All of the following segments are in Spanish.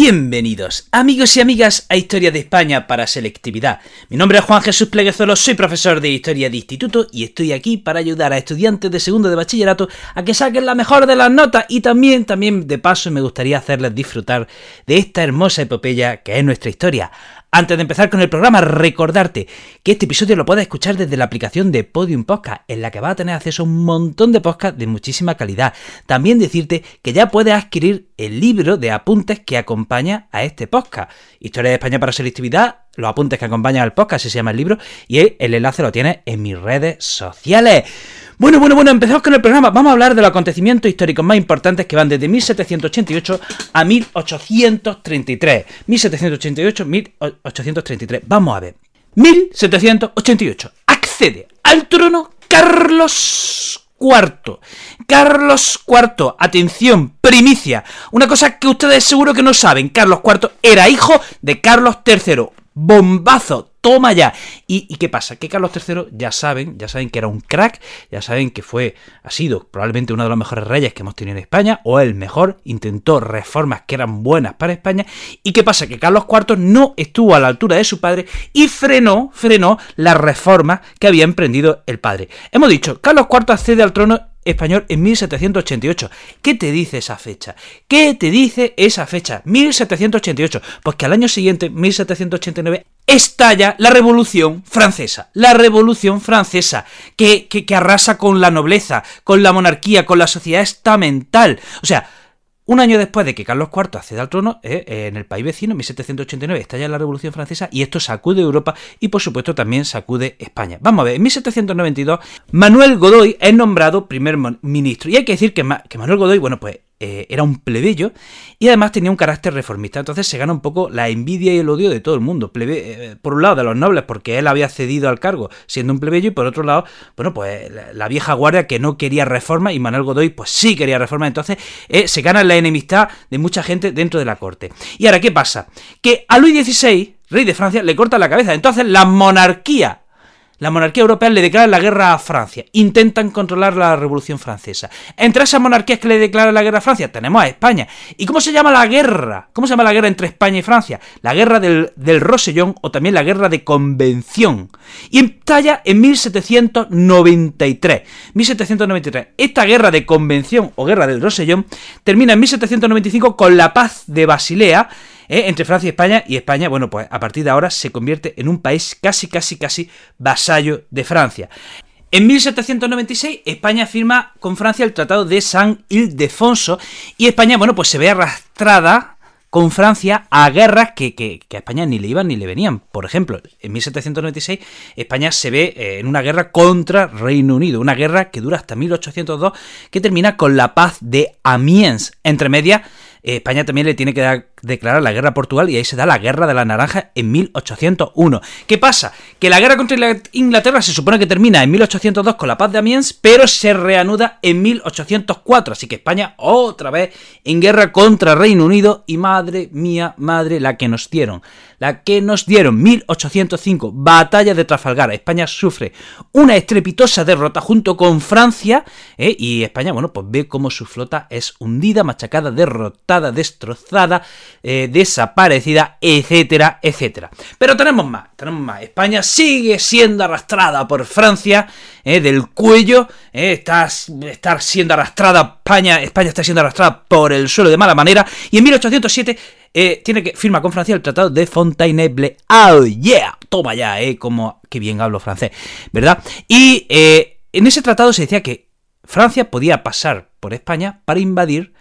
Bienvenidos, amigos y amigas, a Historia de España para Selectividad. Mi nombre es Juan Jesús Pleguezolo, soy profesor de Historia de Instituto y estoy aquí para ayudar a estudiantes de segundo de bachillerato a que saquen la mejor de las notas y también, también de paso me gustaría hacerles disfrutar de esta hermosa epopeya que es nuestra historia. Antes de empezar con el programa, recordarte que este episodio lo puedes escuchar desde la aplicación de Podium Podcast, en la que vas a tener acceso a un montón de podcasts de muchísima calidad. También decirte que ya puedes adquirir el libro de apuntes que acompaña a este podcast. Historia de España para selectividad, los apuntes que acompañan al podcast, se llama el libro, y el enlace lo tienes en mis redes sociales. Bueno, bueno, bueno, empezamos con el programa. Vamos a hablar de los acontecimientos históricos más importantes que van desde 1788 a 1833. 1788-1833. Vamos a ver. 1788. Accede al trono Carlos IV. Carlos IV, atención, primicia. Una cosa que ustedes seguro que no saben. Carlos IV era hijo de Carlos III. Bombazo, toma ya. ¿Y, qué pasa? Que Carlos III ya saben, ya saben que era un crack, ya saben que fue, ha sido probablemente uno de los mejores reyes que hemos tenido en España, o el mejor, intentó reformas que eran buenas para España. ¿Y qué pasa? Que Carlos IV no estuvo a la altura de su padre y frenó, frenó las reformas que había emprendido el padre. Hemos dicho, Carlos IV accede al trono español en 1788. ¿Qué te dice esa fecha? ¿Qué te dice esa fecha? 1788. Pues que al año siguiente, 1789, estalla la Revolución Francesa. La Revolución Francesa, que, que, arrasa con la nobleza, con la monarquía, con la sociedad estamental. O sea, un año después de que Carlos IV acceda al trono, eh, en el país vecino, en 1789, estalla la Revolución Francesa y esto sacude Europa y por supuesto también sacude España. Vamos a ver, en 1792 Manuel Godoy es nombrado primer ministro y hay que decir que, que Manuel Godoy, bueno, pues eh, era un plebeyo y además tenía un carácter reformista. Entonces se gana un poco la envidia y el odio de todo el mundo. Eh, por un lado de los nobles, porque él había cedido al cargo siendo un plebeyo, y por otro lado, bueno, pues la, vieja guardia que no quería reforma y Manuel Godoy pues sí quería reforma. Entonces eh, se gana la enemistad de mucha gente dentro de la corte. Y ahora, ¿qué pasa? Que a Luis XVI, rey de Francia, le corta la cabeza. Entonces la monarquía la monarquía europea le declara la guerra a Francia. Intentan controlar la Revolución Francesa. Entre esas monarquías que le declaran la guerra a Francia tenemos a España. ¿Y cómo se llama la guerra? ¿Cómo se llama la guerra entre España y Francia? La guerra del, del Rosellón o también la guerra de Convención. Y estalla en 1793. 1793. Esta guerra de Convención o guerra del Rosellón termina en 1795 con la paz de Basilea ¿eh? entre Francia y España, y España, bueno, pues a partir de ahora se convierte en un país casi, casi, casi vasallo de Francia. En 1796 España firma con Francia el Tratado de San Ildefonso y España, bueno, pues se ve arrastrada con Francia a guerras que, a España ni le iban ni le venían. Por ejemplo, en 1796 España se ve eh, en una guerra contra Reino Unido, una guerra que dura hasta 1802, que termina con la paz de Amiens. Entre medias, España también le tiene que declarar la guerra a Portugal y ahí se da la guerra de la naranja en 1801. ¿Qué pasa? Que la guerra contra Inglaterra se supone que termina en 1802 con la paz de Amiens, pero se reanuda en 1804. Así que España otra vez en guerra contra Reino Unido y madre mía, madre la que nos dieron la que nos dieron 1805, batalla de Trafalgar. España sufre una estrepitosa derrota junto con Francia ¿eh? y España, bueno, pues ve cómo su flota es hundida, machacada, derrotada, destrozada, eh, desaparecida, etcétera, etcétera. Pero tenemos más, tenemos más. España sigue siendo arrastrada por Francia ¿eh? del cuello, está, está siendo arrastrada España, España está siendo arrastrada por el suelo de mala manera y en 1807 eh, tiene que firma con Francia el Tratado de Fontainebleau. Oh, yeah, toma ya, eh, como que bien hablo francés, ¿verdad? Y eh, en ese tratado se decía que Francia podía pasar por España para invadir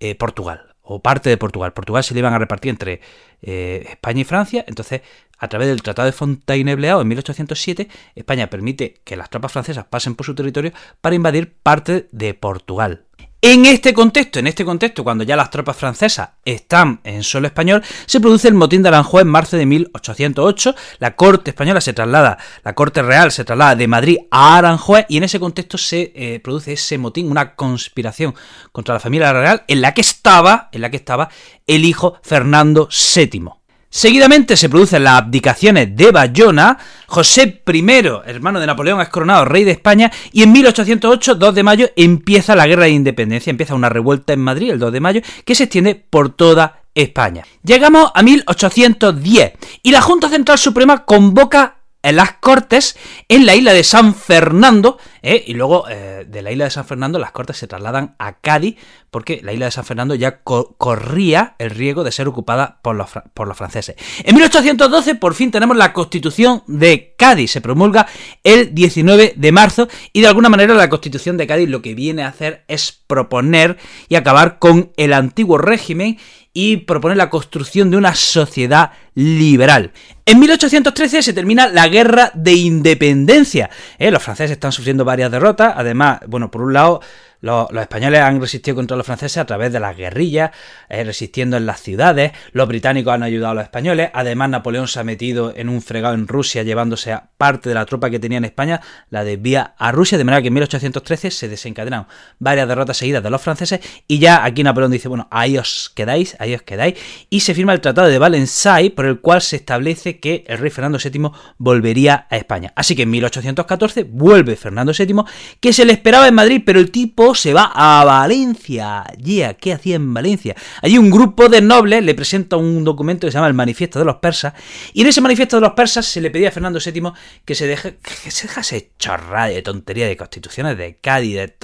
eh, Portugal o parte de Portugal. Portugal se le iban a repartir entre España y Francia, entonces a través del Tratado de Fontainebleau en 1807, España permite que las tropas francesas pasen por su territorio para invadir parte de Portugal. En este contexto, en este contexto, cuando ya las tropas francesas están en suelo español, se produce el motín de Aranjuez en marzo de 1808. La corte española se traslada, la corte real se traslada de Madrid a Aranjuez y en ese contexto se eh, produce ese motín, una conspiración contra la familia real en la que estaba, en la que estaba el hijo Fernando VII. Seguidamente se producen las abdicaciones de Bayona, José I, hermano de Napoleón, es coronado rey de España y en 1808, 2 de mayo, empieza la guerra de independencia, empieza una revuelta en Madrid el 2 de mayo que se extiende por toda España. Llegamos a 1810 y la Junta Central Suprema convoca en las Cortes en la isla de San Fernando, ¿eh? y luego eh, de la isla de San Fernando las Cortes se trasladan a Cádiz, porque la isla de San Fernando ya corría el riesgo de ser ocupada por los, por los franceses. En 1812 por fin tenemos la Constitución de Cádiz, se promulga el 19 de marzo, y de alguna manera la Constitución de Cádiz lo que viene a hacer es proponer y acabar con el antiguo régimen y propone la construcción de una sociedad liberal. En 1813 se termina la guerra de independencia. ¿eh? Los franceses están sufriendo varias derrotas. Además, bueno, por un lado, los, españoles han resistido contra los franceses a través de las guerrillas, eh, resistiendo en las ciudades. Los británicos han ayudado a los españoles. Además, Napoleón se ha metido en un fregado en Rusia, llevándose a parte de la tropa que tenía en España, la desvía a Rusia. De manera que en 1813 se desencadenaron varias derrotas seguidas de los franceses. Y ya aquí Napoleón dice: Bueno, ahí os quedáis, ahí os quedáis. Y se firma el Tratado de Valenciennes, por el cual se establece que el rey Fernando VII volvería a España. Así que en 1814 vuelve Fernando VII, que se le esperaba en Madrid, pero el tipo se va a Valencia. Yeah, ¿qué hacía en Valencia? Allí un grupo de nobles le presenta un documento que se llama el Manifiesto de los Persas, y en ese Manifiesto de los Persas se le pedía a Fernando VII que se, deje, que se dejase chorrada de tontería de constituciones de Cádiz. De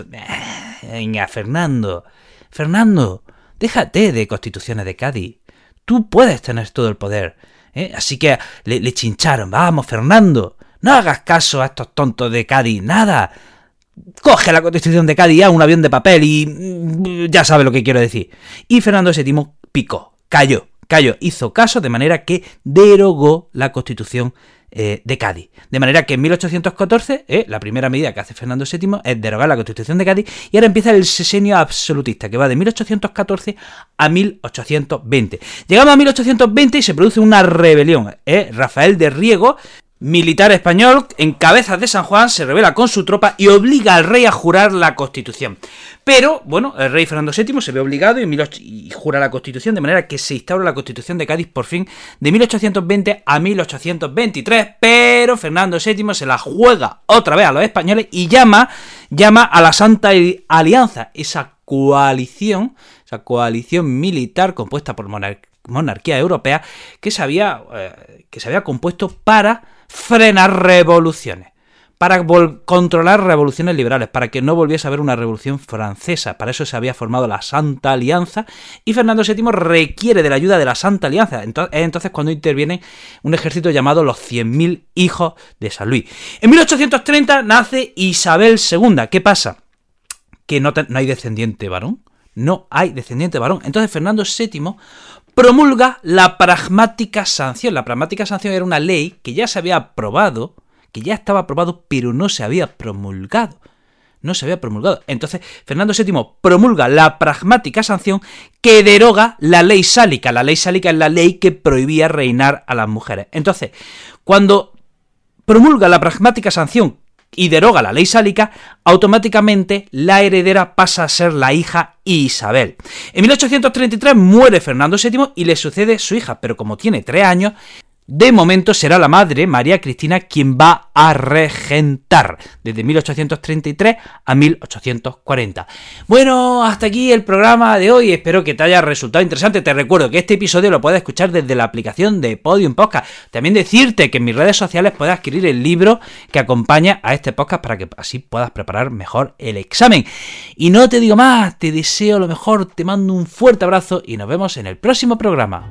Venga, Fernando, Fernando, déjate de constituciones de Cádiz. Tú puedes tener todo el poder. ¿eh? Así que le, chincharon, vamos, Fernando, no hagas caso a estos tontos de Cádiz, nada coge la constitución de Cádiz a un avión de papel y mm, ya sabe lo que quiero decir. Y Fernando VII picó, cayó, cayó, hizo caso de manera que derogó la constitución eh, de Cádiz. De manera que en 1814, eh, la primera medida que hace Fernando VII es derogar la constitución de Cádiz y ahora empieza el sesenio absolutista que va de 1814 a 1820. Llegamos a 1820 y se produce una rebelión. Eh, Rafael de Riego militar español en cabezas de San Juan se revela con su tropa y obliga al rey a jurar la constitución. Pero, bueno, el rey Fernando VII se ve obligado y, jura la constitución, de manera que se instaura la constitución de Cádiz por fin de 1820 a 1823. Pero Fernando VII se la juega otra vez a los españoles y llama, llama a la Santa Alianza, esa coalición, esa coalición militar compuesta por monarquía europea que se había, eh, que se había compuesto para frenar revoluciones, para controlar revoluciones liberales, para que no volviese a haber una revolución francesa. Para eso se había formado la Santa Alianza y Fernando VII requiere de la ayuda de la Santa Alianza. Entonces, es entonces cuando interviene un ejército llamado los 100.000 hijos de San Luis. En 1830 nace Isabel II. ¿Qué pasa? Que no, no hay descendiente varón. No hay descendiente varón. Entonces Fernando VII promulga la pragmática sanción. La pragmática sanción era una ley que ya se había aprobado, que ya estaba aprobado, pero no se había promulgado. No se había promulgado. Entonces, Fernando VII promulga la pragmática sanción que deroga la ley sálica. La ley sálica es la ley que prohibía reinar a las mujeres. Entonces, cuando promulga la pragmática sanción y deroga la ley sálica, automáticamente la heredera pasa a ser la hija Isabel. En 1833 muere Fernando VII y le sucede su hija, pero como tiene tres años, de momento será la madre, María Cristina, quien va a regentar desde 1833 a 1840. Bueno, hasta aquí el programa de hoy. Espero que te haya resultado interesante. Te recuerdo que este episodio lo puedes escuchar desde la aplicación de Podium Podcast. También decirte que en mis redes sociales puedes adquirir el libro que acompaña a este podcast para que así puedas preparar mejor el examen. Y no te digo más, te deseo lo mejor, te mando un fuerte abrazo y nos vemos en el próximo programa.